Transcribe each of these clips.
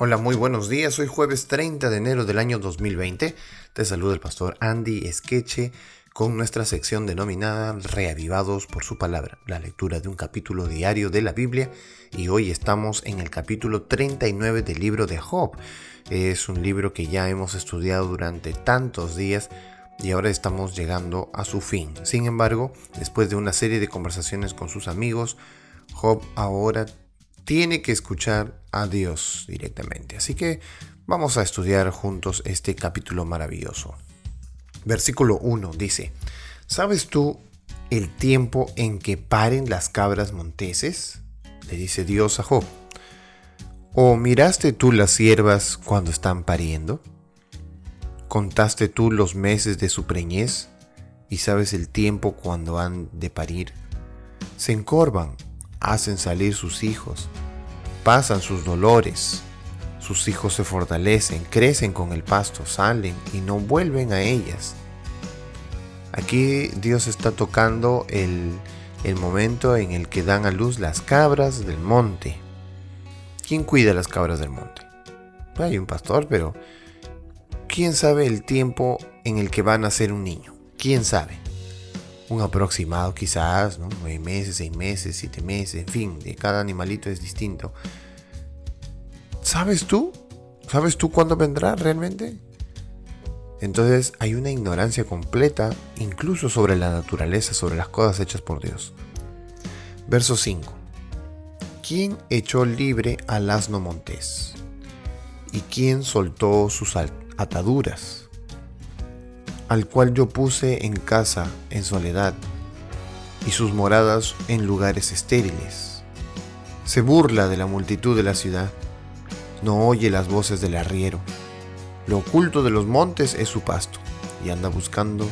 Hola, muy buenos días. Hoy jueves 30 de enero del año 2020. Te saluda el pastor Andy Esqueche con nuestra sección denominada Reavivados por su palabra, la lectura de un capítulo diario de la Biblia y hoy estamos en el capítulo 39 del libro de Job. Es un libro que ya hemos estudiado durante tantos días y ahora estamos llegando a su fin. Sin embargo, después de una serie de conversaciones con sus amigos, Job ahora tiene que escuchar a Dios directamente. Así que vamos a estudiar juntos este capítulo maravilloso. Versículo 1 dice, ¿sabes tú el tiempo en que paren las cabras monteses? Le dice Dios a Job. ¿O miraste tú las siervas cuando están pariendo? ¿Contaste tú los meses de su preñez y sabes el tiempo cuando han de parir? Se encorvan hacen salir sus hijos, pasan sus dolores, sus hijos se fortalecen, crecen con el pasto, salen y no vuelven a ellas. Aquí Dios está tocando el, momento en el que dan a luz las cabras del monte. ¿Quién cuida las cabras del monte? Hay un pastor, pero ¿quién sabe el tiempo en el que van a ser un niño? ¿Quién sabe? Un aproximado quizás. Nueve meses, seis meses, siete meses, en fin, de cada animalito es distinto. ¿Sabes tú? ¿Sabes tú cuándo vendrá realmente? Entonces hay una ignorancia completa incluso sobre la naturaleza, sobre las cosas hechas por Dios. Verso 5. ¿Quién echó libre al asno montés? ¿Y quién soltó sus ataduras? Al cual yo puse en casa en soledad, y sus moradas en lugares estériles. Se burla de la multitud de la ciudad, no oye las voces del arriero. Lo oculto de los montes es su pasto, y anda buscando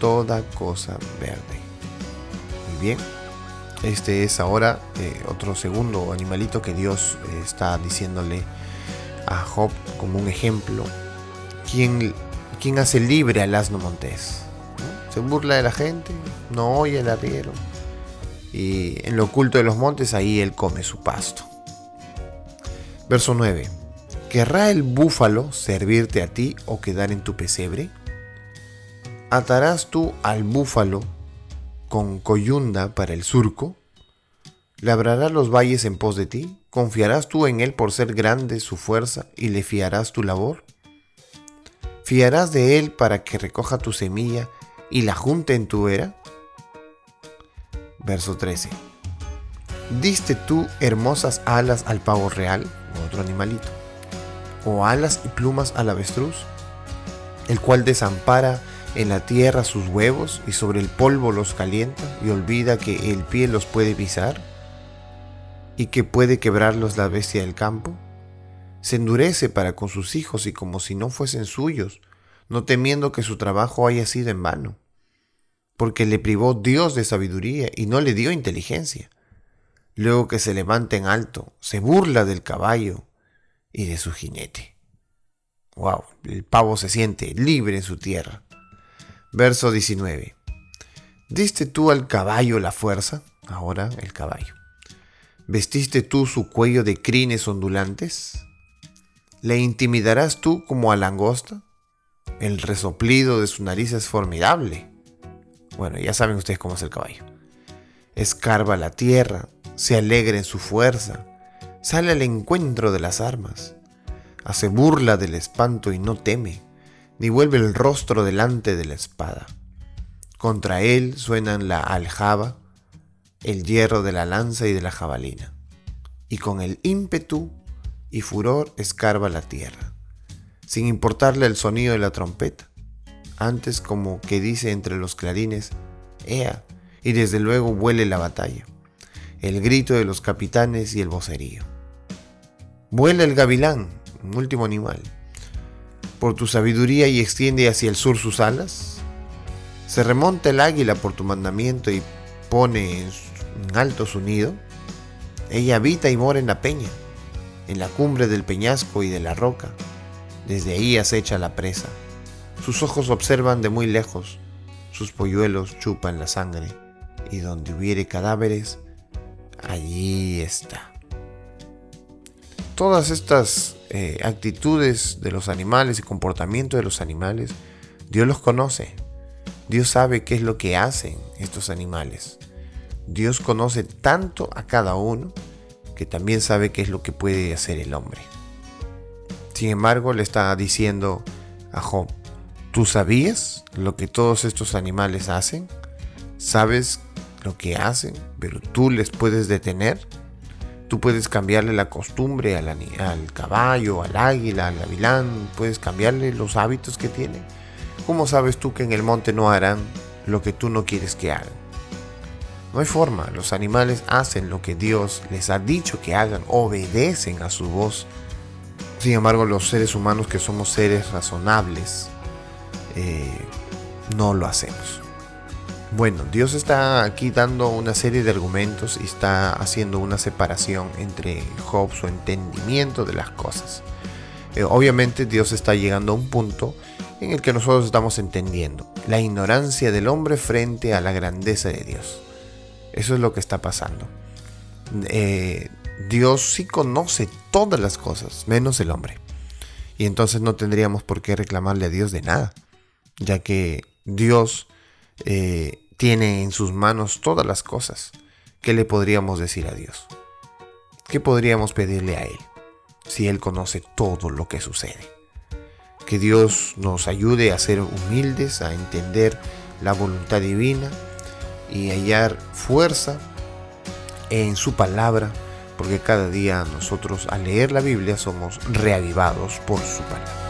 toda cosa verde. Muy bien, este es ahora eh, otro segundo animalito que Dios eh, está diciéndole a Job como un ejemplo. Quien ¿Quién hace libre al asno montés? Se burla de la gente, no oye el arriero. Y en lo oculto de los montes ahí él come su pasto. Verso 9. ¿Querrá el búfalo servirte a ti o quedar en tu pesebre? ¿Atarás tú al búfalo con coyunda para el surco? ¿Labrará los valles en pos de ti? ¿Confiarás tú en él por ser grande su fuerza y le fiarás tu labor? ¿Fiarás de él para que recoja tu semilla y la junte en tu era? Verso 13. ¿Diste tú hermosas alas al pavo real, otro animalito? ¿O alas y plumas al avestruz? El cual desampara en la tierra sus huevos y sobre el polvo los calienta y olvida que el pie los puede pisar y que puede quebrarlos la bestia del campo se endurece para con sus hijos y como si no fuesen suyos, no temiendo que su trabajo haya sido en vano, porque le privó Dios de sabiduría y no le dio inteligencia. Luego que se levanta en alto, se burla del caballo y de su jinete. Wow, el pavo se siente libre en su tierra. Verso 19. ¿Diste tú al caballo la fuerza? Ahora el caballo. ¿Vestiste tú su cuello de crines ondulantes? ¿Le intimidarás tú como a langosta? El resoplido de su nariz es formidable. Bueno, ya saben ustedes cómo es el caballo. Escarba la tierra, se alegra en su fuerza, sale al encuentro de las armas, hace burla del espanto y no teme, ni vuelve el rostro delante de la espada. Contra él suenan la aljaba, el hierro de la lanza y de la jabalina, y con el ímpetu y furor escarba la tierra, sin importarle el sonido de la trompeta, antes como que dice entre los clarines, Ea, y desde luego vuele la batalla, el grito de los capitanes y el vocerío. Vuela el gavilán, un último animal, por tu sabiduría y extiende hacia el sur sus alas. Se remonta el águila por tu mandamiento y pone en alto su nido. Ella habita y mora en la peña en la cumbre del peñasco y de la roca. Desde ahí acecha la presa. Sus ojos observan de muy lejos, sus polluelos chupan la sangre, y donde hubiere cadáveres, allí está. todas estas eh, actitudes de los animales y comportamiento de los animales, Dios los conoce. Dios sabe qué es lo que hacen estos animales. Dios conoce tanto a cada uno que también sabe qué es lo que puede hacer el hombre. Sin embargo, le está diciendo a Job, ¿tú sabías lo que todos estos animales hacen? ¿Sabes lo que hacen, pero tú les puedes detener? Tú puedes cambiarle la costumbre al, al, caballo, al águila, al avilán, puedes cambiarle los hábitos que tienen. ¿Cómo sabes tú que en el monte no harán lo que tú no quieres que hagan? No hay forma, los animales hacen lo que Dios les ha dicho que hagan, obedecen a su voz. Sin embargo, los seres humanos que somos seres razonables, eh, no lo hacemos. Bueno, Dios está aquí dando una serie de argumentos y está haciendo una separación entre Job, su entendimiento de las cosas. Eh, obviamente Dios está llegando a un punto en el que nosotros estamos entendiendo la ignorancia del hombre frente a la grandeza de Dios. Eso es lo que está pasando. Eh, Dios sí conoce todas las cosas, menos el hombre. Y entonces no tendríamos por qué reclamarle a Dios de nada, ya que Dios eh, tiene en sus manos todas las cosas. ¿Qué le podríamos decir a Dios? ¿Qué podríamos pedirle a Él si Él conoce todo lo que sucede? Que Dios nos ayude a ser humildes, a entender la voluntad divina y hallar fuerza en su palabra, porque cada día nosotros al leer la Biblia somos reavivados por su palabra.